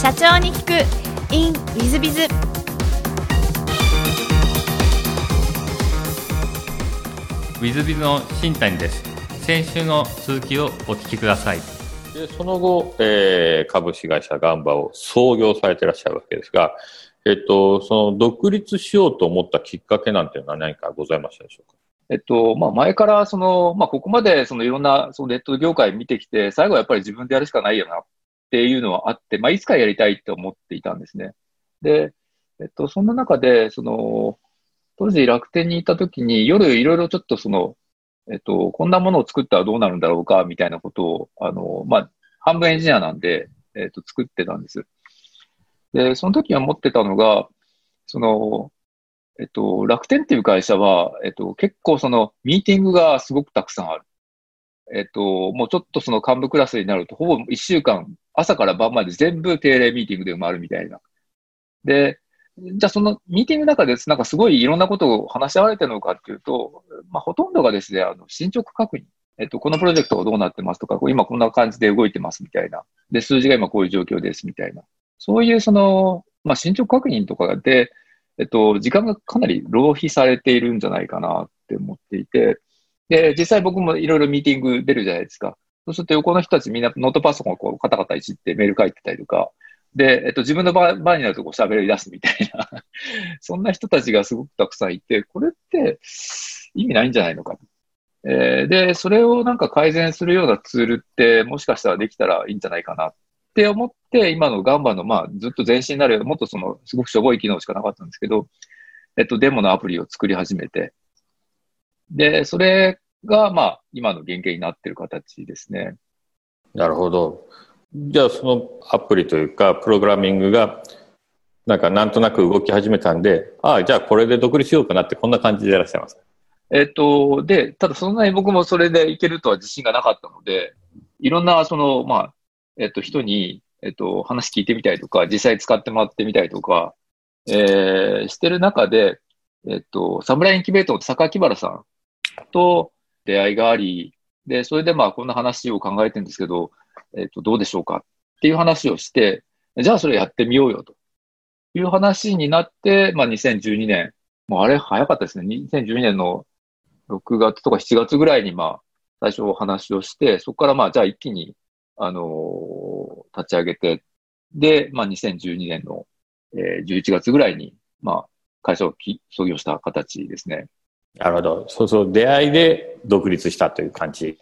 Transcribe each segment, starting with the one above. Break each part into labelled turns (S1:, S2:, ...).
S1: 社長に聞く。In ウィズビズ
S2: ウィズビズの新谷です。先週の続きをお聞きください。でその後、えー、株式会社ガンバを創業されていらっしゃるわけですが、えっと、その独立しようと思ったきっかけなんていうのは何かございましたでしょうか？
S3: えっと、まあ、前から、その、まあ、ここまで、そのいろんな、そのネット業界見てきて、最後はやっぱり自分でやるしかないよなっっていうのはあって、まあ、いつかやりたいって思っていたんですね。で、えっと、そんな中で、その、当時楽天に行った時に、夜いろいろちょっとその、えっと、こんなものを作ったらどうなるんだろうか、みたいなことを、あの、まあ、半分エンジニアなんで、えっと、作ってたんです。で、その時は持ってたのが、その、えっと、楽天っていう会社は、えっと、結構その、ミーティングがすごくたくさんある。えっと、もうちょっとその幹部クラスになると、ほぼ一週間、朝から晩まで全部定例ミーティングで埋まるみたいな。で、じゃあそのミーティングの中で、なんかすごいいろんなことを話し合われてるのかっていうと、まあほとんどがですね、あの、進捗確認。えっと、このプロジェクトがどうなってますとか、今こんな感じで動いてますみたいな。で、数字が今こういう状況ですみたいな。そういうその、まあ進捗確認とかで、えっと、時間がかなり浪費されているんじゃないかなって思っていて、で、実際僕もいろいろミーティング出るじゃないですか。そうすると横の人たちみんなノートパソコンをこうカタカタいじってメール書いてたりとか、で、えっと、自分の場場になるとこう喋り出すみたいな。そんな人たちがすごくたくさんいて、これって意味ないんじゃないのか。えー、で、それをなんか改善するようなツールってもしかしたらできたらいいんじゃないかなって思って、今のガンバのまあずっと前身になる、もっとそのすごくしょぼい機能しかなかったんですけど、えっと、デモのアプリを作り始めて、で、それがまあ今の原型になってる形ですね。
S2: なるほど。じゃあそのアプリというか、プログラミングが、なんかなんとなく動き始めたんで、ああ、じゃあこれで独立しようかなってこんな感じでいらっしゃいます
S3: えっと、で、ただそんなに僕もそれでいけるとは自信がなかったので、いろんなその、まあ、えっと、人に、えっと、話聞いてみたりとか、実際使ってもらってみたりとか、えー、してる中で、えっと、サムライインキュベートの坂木原さんと出会いがあり、で、それでまあこんな話を考えてるんですけど、えっ、ー、と、どうでしょうかっていう話をして、じゃあそれやってみようよという話になって、まあ2012年、もうあれ早かったですね。2012年の6月とか7月ぐらいにまあ最初お話をして、そこからまあじゃあ一気に、あのー、立ち上げて、で、まあ2012年の、えー、11月ぐらいに、まあ会社を創業した形ですね。
S2: なるほど。そうそう、出会いで独立したという感じ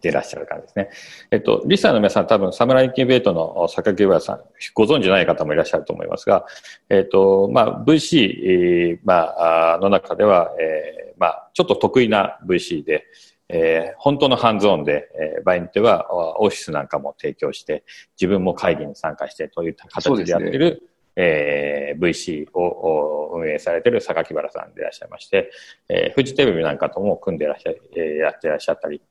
S2: でいらっしゃる感じですね。はい、えっと、リスナーの皆さん多分、サムライキンベートの榊原さん、ご存知ない方もいらっしゃると思いますが、えっと、まあ、VC、えー、まあ、の中では、えー、まあ、ちょっと得意な VC で、えー、本当のハンズオンで、えー、場合によっては、オフィスなんかも提供して、自分も会議に参加してという形でやってる、えー、VC を運営されている榊原さんでいらっしゃいまして、えー、フジテレビなんかとも組んでいらっしゃ、えー、やっていらっしゃったり、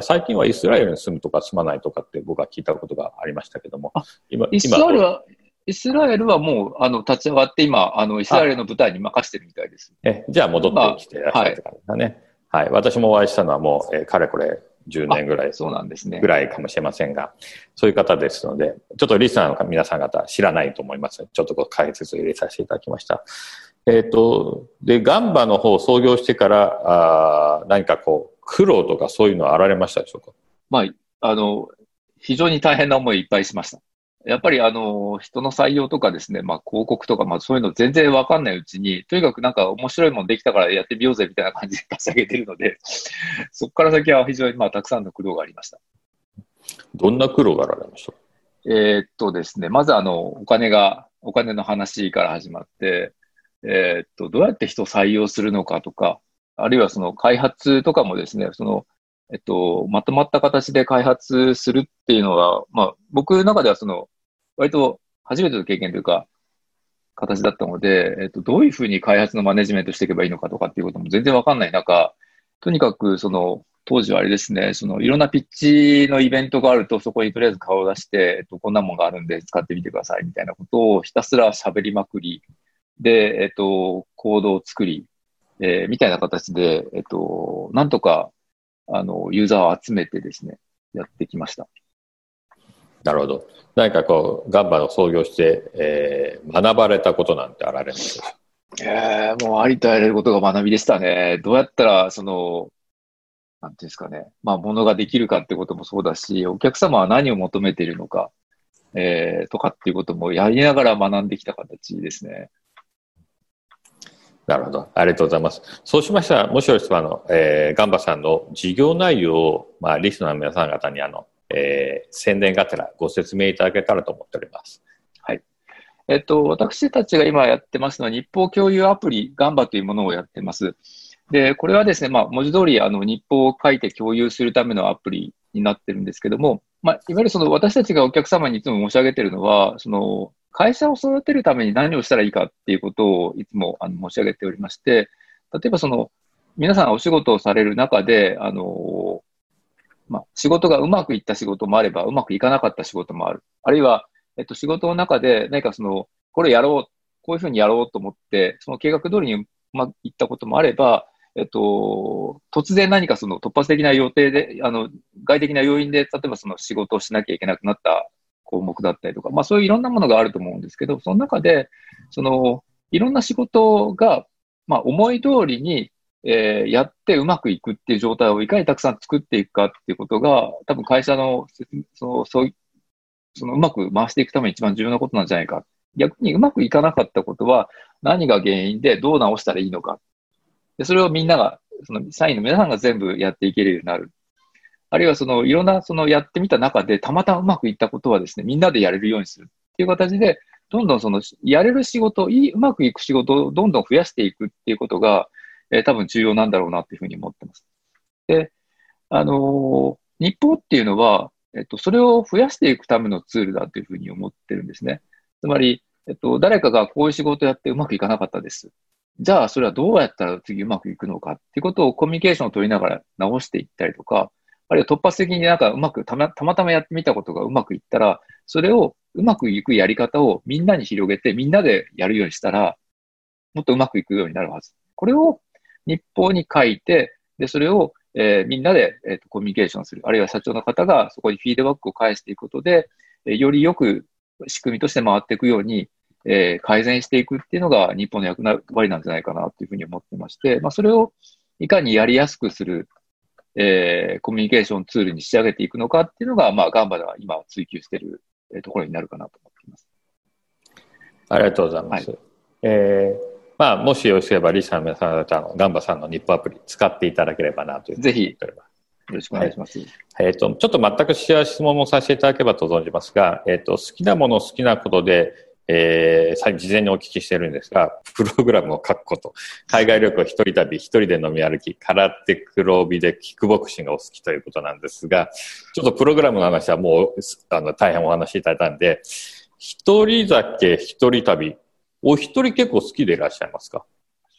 S2: 最近はイスラエルに住むとか住まないとかって僕は聞いたことがありましたけども、
S3: 今、イスラエルは、イスラエルはもう、あの、立ち上がって今、あの、イスラエルの舞台に任せてるみたいです。
S2: え、じゃあ戻ってきていらっしゃるって感じだね。はい、はい。私もお会いしたのはもう、えー、かれこれ10年ぐらい、
S3: そうなんですね。
S2: ぐらいかもしれませんが、そういう方ですので、ちょっとリスナーの皆さん方知らないと思いますちょっとこう解説を入れさせていただきました。えっ、ー、と、で、ガンバの方を創業してから、あ何かこう、苦労とかそういうのはあられましたでしょうか？
S3: まあ、あの、非常に大変な思いいっぱいしました。やっぱりあの、人の採用とかですね、まあ広告とか、まあそういうの全然わかんないうちに、とにかくなんか面白いもんできたからやってみようぜみたいな感じで立ち上げてるので、そこから先は非常にまあたくさんの苦労がありました。
S2: どんな苦労があられました？
S3: えー、っとですね、まずあの、お金が、お金の話から始まって、えー、っと、どうやって人を採用するのかとか、あるいはその開発とかもですね、そのえっと、まとまった形で開発するっていうのは、まあ、僕の中ではその、割と初めての経験というか、形だったので、えっと、どういうふうに開発のマネジメントしていけばいいのかとかっていうことも全然わかんない中、とにかく、その、当時はあれですね、その、いろんなピッチのイベントがあると、そこにとりあえず顔を出して、えっと、こんなもんがあるんで使ってみてくださいみたいなことをひたすら喋りまくり、で、えっと、コードを作り、えー、みたいな形で、えっと、なんとかあの、ユーザーを集めてですね、やってきました。
S2: なるほど。何かこう、ガンバを創業して、えー、学ばれたことなんてあられるんでしょうか？
S3: ええー、もうありとあらゆることが学びでしたね。どうやったら、その、なんていうんですかね。まあ、ものができるかってこともそうだし、お客様は何を求めているのか、えー、とかっていうこともやりながら学んできた形ですね。
S2: なるほど。ありがとうございます。そうしましたら、もしよろしければ、あの、えー、ガンバさんの事業内容を、まあ、リスナーの皆さん方に、あの、えー、宣伝がてらご説明いただけたらと思っております。
S3: はい。えっと、私たちが今やってますのは、日報共有アプリ、ガンバというものをやってます。で、これはですね、まあ、文字通り、あの、日報を書いて共有するためのアプリになってるんですけども、まあ、いわゆるその私たちがお客様にいつも申し上げてるのは、その、会社を育てるために何をしたらいいかっていうことをいつもあの申し上げておりまして、例えばその、皆さんお仕事をされる中で、あの、まあ、仕事がうまくいった仕事もあれば、うまくいかなかった仕事もある。あるいは、えっと、仕事の中で何かその、これやろう、こういうふうにやろうと思って、その計画通りにうまくいったこともあれば、えっと、突然何かその突発的な予定で、あの、外的な要因で、例えばその仕事をしなきゃいけなくなった項目だったりとか、まあそういういろんなものがあると思うんですけど、その中で、その、いろんな仕事が、まあ思い通りに、えー、やってうまくいくっていう状態をいかにたくさん作っていくかっていうことが、多分会社の、その、そう、そのうまく回していくために一番重要なことなんじゃないか。逆にうまくいかなかったことは何が原因でどう直したらいいのか。で、それをみんなが、その社員の皆さんが全部やっていけるようになる。あるいはそのいろんなそのやってみた中でたまたまうまくいったことはですね、みんなでやれるようにするっていう形で、どんどんそのやれる仕事、いい、うまくいく仕事をどんどん増やしていくっていうことが、えー、多分重要なんだろうなっていうふうに思ってます。で、あのー、日報っていうのは、えっと、それを増やしていくためのツールだというふうに思ってるんですね。つまり、えっと、誰かがこういう仕事やってうまくいかなかったです。じゃあ、それはどうやったら次うまくいくのかっていうことをコミュニケーションを取りながら直していったりとか、あるいは突発的になんかうまくたま、たまたまやってみたことがうまくいったら、それをうまくいくやり方をみんなに広げて、みんなでやるようにしたら、もっとうまくいくようになるはず。これを日報に書いて、で、それを、えー、みんなで、えーと、コミュニケーションする。あるいは社長の方がそこにフィードバックを返していくことで、えー、よりよく仕組みとして回っていくように、えー、改善していくっていうのが日本の役割なんじゃないかなというふうに思ってまして、まあ、それをいかにやりやすくする、えー、コミュニケーションツールに仕上げていくのかっていうのが、まあ、ガンバでは今追求しているところになるかなと思っています。
S2: ありがとうございます。はい、えーまあ、もしよろしければ、リーさんの皆さん方のガンバさんの日報アプリ使っていただければなという
S3: ぜひ、よろしくお願いします。はい、
S2: えっ、ー、と、ちょっと全く質問もさせていただければと存じますが、えっ、ー、と、好きなもの好きなことで、えー、事前にお聞きしてるんですが、プログラムを書くこと、海外旅行一人旅、一人で飲み歩き、空手黒帯でキックボクシングがお好きということなんですが、ちょっとプログラムの話はもう、あの、大変お話しいただいたんで、一人酒、一人旅、お一人結構好きでいらっしゃいますか？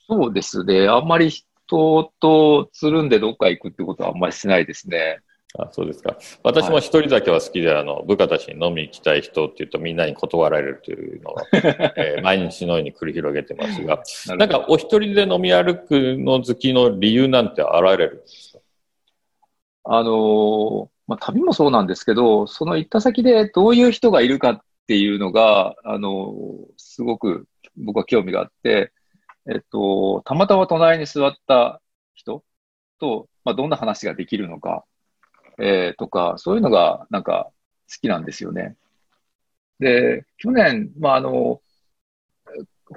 S3: そうですね。あんまり人とつるんでどっか行くってことはあんまりしないですね。
S2: あそうですか。私も一人だけは好きで、あの、部下たちに飲み行きたい人って言うとみんなに断られるというのを、えー、毎日のように繰り広げてますが、なんかお一人で飲み歩くの好きの理由なんてあられるんですか？
S3: あのー、まあ、旅もそうなんですけど、その行った先でどういう人がいるかっていうのが、あのー、すごく僕は興味があって、えっと、たまたま隣に座った人と、まあ、どんな話ができるのか、えー、とか、そういうのがなんか好きなんですよね。で、去年、まあ、あの、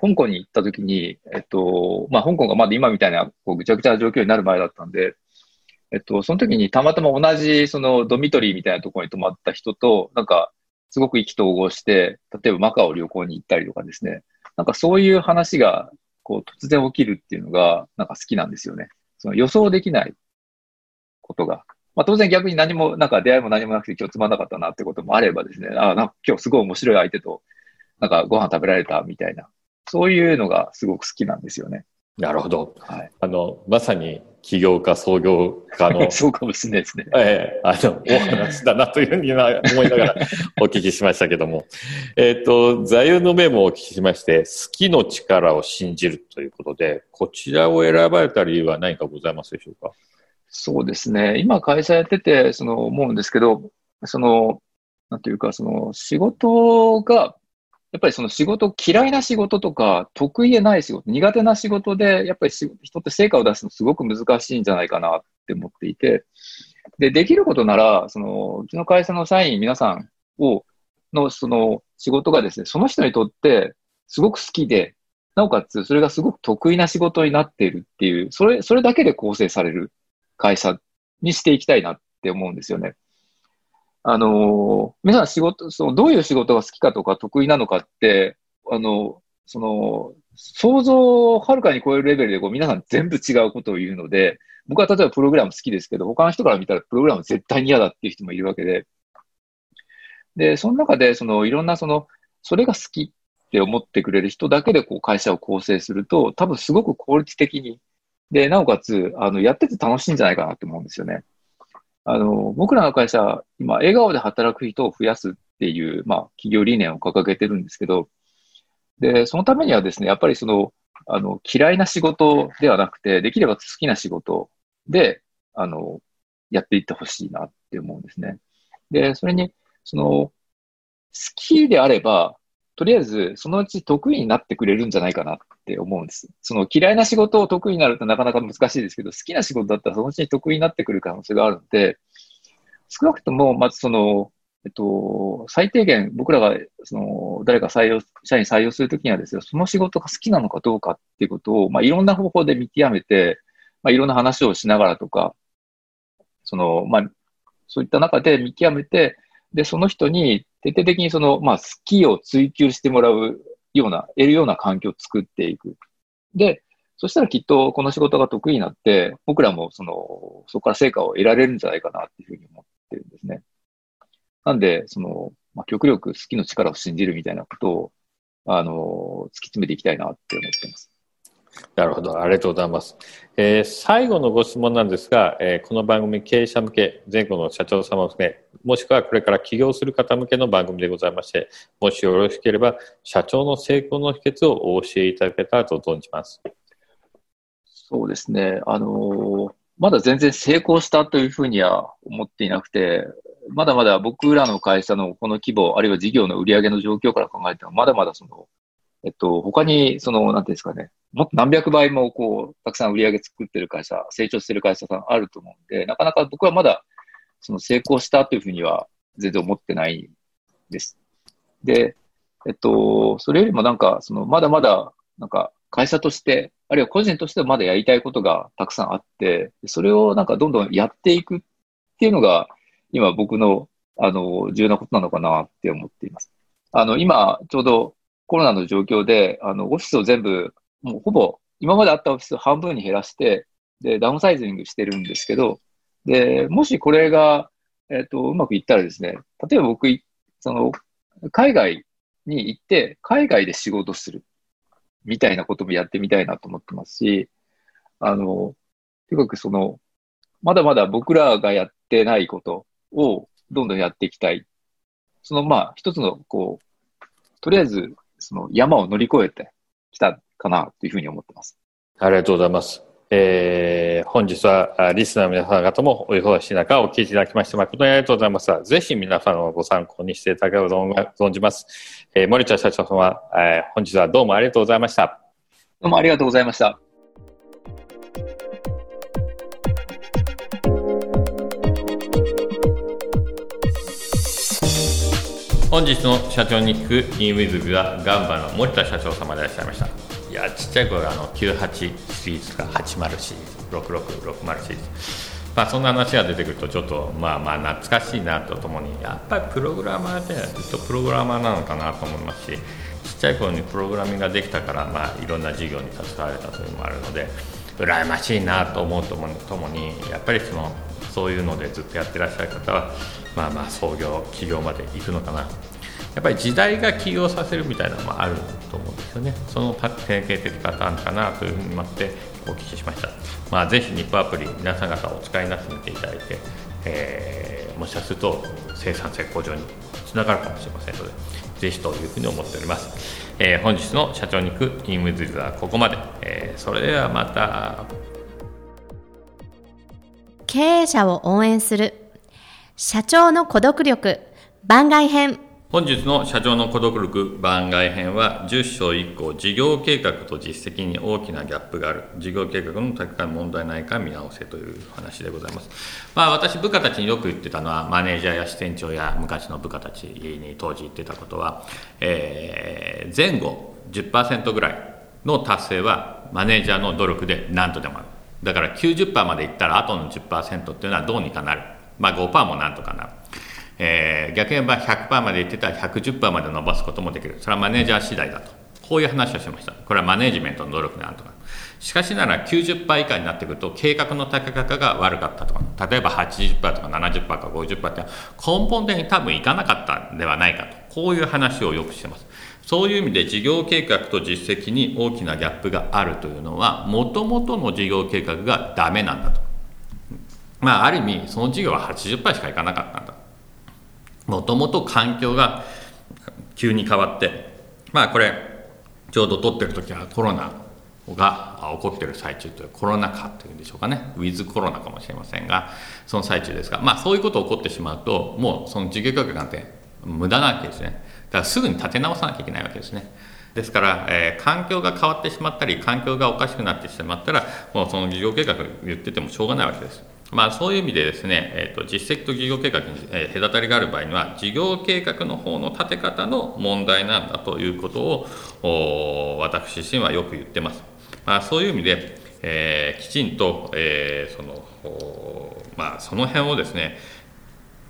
S3: 香港に行った時に、えっと、まあ、香港がまだ今みたいな、こう、ぐちゃぐちゃな状況になる前だったんで、えっと、その時にたまたま同じ、その、ドミトリーみたいなところに泊まった人と、なんか、すごく意気投合して、例えばマカオ旅行に行ったりとかですね、なんかそういう話が、こう、突然起きるっていうのが、なんか好きなんですよね。その予想できないことが。まあ当然逆に何も、なんか出会いも何もなくて今日つまんなかったなってこともあればですね、ああ、なんか今日すごい面白い相手と、なんかご飯食べられたみたいな、そういうのがすごく好きなんですよね。
S2: なるほど。はい。あの、まさに起業家、創業家の。
S3: そうかもしれないですね。
S2: ええあの、お話だなというふうに思いながら お聞きしましたけども。えっ、と、座右の銘もお聞きしまして、好きの力を信じるということで、こちらを選ばれた理由は何かございますでしょうか？
S3: そうですね。今会社やってて、その思うんですけど、その、なんていうか、その仕事が、やっぱりその仕事、嫌いな仕事とか、得意でない仕事、苦手な仕事で、やっぱり人って成果を出すのすごく難しいんじゃないかなって思っていて、で、できることなら、その、うちの会社の社員皆さんを、の、その、仕事がですね、その人にとって、すごく好きで、なおかつ、それがすごく得意な仕事になっているっていう、それ、それだけで構成される会社にしていきたいなって思うんですよね。あの、皆さん仕事、その、どういう仕事が好きかとか得意なのかって、あの、その、想像をはるかに超えるレベルでこう皆さん全部違うことを言うので、僕は例えばプログラム好きですけど、他の人から見たらプログラム絶対に嫌だっていう人もいるわけで、で、その中で、その、いろんな、その、それが好きって思ってくれる人だけで、こう、会社を構成すると、多分すごく効率的に、で、なおかつ、あの、やってて楽しいんじゃないかなって思うんですよね。あの、僕らの会社、今、笑顔で働く人を増やすっていう、まあ、企業理念を掲げてるんですけど、で、そのためにはですね、やっぱりその、あの、嫌いな仕事ではなくて、できれば好きな仕事で、あの、やっていってほしいなって思うんですね。で、それに、その、好きであれば、とりあえず、そのうち得意になってくれるんじゃないかなって思うんです。その嫌いな仕事を得意になるとなかなか難しいですけど、好きな仕事だったらそのうちに得意になってくる可能性があるので、少なくとも、まずその、えっと、最低限僕らが、その、誰か採用、社員採用するときにはですよ、その仕事が好きなのかどうかっていうことを、まあ、いろんな方法で見極めて、まあ、いろんな話をしながらとか、その、まあ、そういった中で見極めて、で、その人に徹底的にその、まあ、好きを追求してもらうような、得るような環境を作っていく。で、そしたらきっとこの仕事が得意になって、僕らもその、そこから成果を得られるんじゃないかなっていうふうに思ってるんですね。なんで、その、まあ、極力好きの力を信じるみたいなことを、あの、突き詰めていきたいなって思ってます。
S2: なるほど。ありがとうございます。えー、最後のご質問なんですが、えー、この番組経営者向け、全国の社長様向け、もしくはこれから起業する方向けの番組でございまして、もしよろしければ、社長の成功の秘訣をお教えいただけたらと存じます。
S3: そうですね。あのー、まだ全然成功したというふうには思っていなくて、まだまだ僕らの会社のこの規模、あるいは事業の売り上げの状況から考えても、まだまだその、えっと、他に、その、なんていうんですかね、もっと何百倍も、こう、たくさん売り上げ作ってる会社、成長してる会社さんあると思うんで、なかなか僕はまだ、その成功したというふうには全然思ってないです。で、えっと、それよりもなんか、その、まだまだ、なんか、会社として、あるいは個人としてはまだやりたいことがたくさんあって、それをなんかどんどんやっていくっていうのが、今僕の、あの、重要なことなのかなって思っています。あの、今、ちょうどコロナの状況で、あの、オフィスを全部、もうほぼ、今まであったオフィスを半分に減らして、で、ダウンサイズングしてるんですけど、で、もしこれが、えっ、ー、と、うまくいったらですね、例えば僕、その、海外に行って、海外で仕事する、みたいなこともやってみたいなと思ってますし、あの、とにかくその、まだまだ僕らがやってないことをどんどんやっていきたい。その、まあ、一つの、こう、とりあえず、その山を乗り越えてきたかなというふうに思ってます。
S2: ありがとうございます。えー、本日はリスナーの皆様方もお忙しい中お聞きいただきまして誠にありがとうございます。ぜひ皆さんをご参考にしていただければと存じます。えー、森田社長様、えー、本日はどうもありがとうございました。
S3: どうもありがとうございました。
S2: 本日の社長に聞くインウィズビはガンバの森田社長様でいらっしゃいました。いやちっちゃい頃あの98シリーズとか80シリーズ6660シリーズ。まあそんな話が出てくるとちょっとまあまあ懐かしいなとともにやっぱりプログラマーでずっとプログラマーなのかなと思いますしちっちゃい頃にプログラミングができたからまあいろんな事業に携われたというのもあるので羨ましいなと思うとともにやっぱりそのそういうのでずっとやってらっしゃる方はまあまあ創業起業まで行くのかな。やっぱり時代が起業させるみたいなのもあると思うんですよね。その典型的パターンかなというふうに思ってお聞きしました、まあ、ぜひニップアプリ皆さん方お使いになってみていただいて、えー、もしかすると生産性向上につながるかもしれませんのでぜひというふうに思っております、えー、本日の社長に行くインウィズはここまで、えー、それではまた。
S1: 経営者を応援する。社長の孤独力。番外編。
S2: 本日の社長の孤独力。番外編は10章1項事業計画と実績に大きなギャップがある。事業計画の高い問題ないか見直せという話でございます、まあ、私部下たちによく言ってたのはマネージャーや支店長や昔の部下たちに当時言ってたことは、えー、前後10%ぐらいの達成はマネージャーの努力で何とでもある。だから90%までいったらあとの10%っていうのはどうにかなる。まあ5%もなんとかなる。えー、逆に言えば100%までいってたら110%まで伸ばすこともできる。それはマネージャー次第だと。こういう話をしました。これはマネージメントの努力なんとか。しかしながら90%以下になってくると計画の高方が悪かったとか。例えば80%とか70%か50%って根本的に多分いかなかったんではないかと。こういう話をよくしてます。そういう意味で事業計画と実績に大きなギャップがあるというのはもともとの事業計画がダメなんだと。まあある意味その事業は80%しかいかなかったんだ。もともと環境が急に変わってまあこれちょうど撮ってる時はコロナが起こってる最中というコロナ禍というんでしょうかね。ウィズコロナかもしれませんがその最中ですがまあそういうことが起こってしまうともうその事業計画なんて無駄なわけですね。だからすぐに立て直さなきゃいけないわけですね。ですから、えー、環境が変わってしまったり環境がおかしくなってしまったらもうその事業計画言っててもしょうがないわけです。まあ、そういう意味でですね、えーと、実績と事業計画に、え、隔たりがある場合には事業計画の方の立て方の問題なんだということを私自身はよく言ってます。まあ、そういう意味で、えー、きちんと、えー、そのまあ、その辺をですね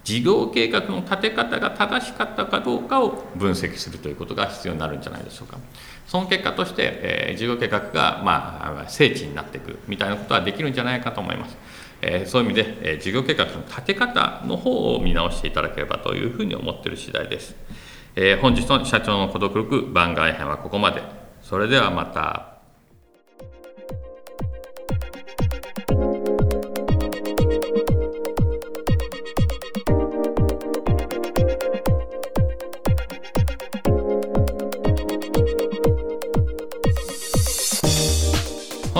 S2: 事業計画の立て方が正しかったかどうかを分析するということが必要になるんじゃないでしょうか。その結果として、えー、事業計画が、まあ、聖地になっていくみたいなことはできるんじゃないかと思います。えそういう意味で、え事業計画の立て方の方を見直していただければというふうに思っている次第です。え本日の社長の孤独力番外編はここまで。それではまた。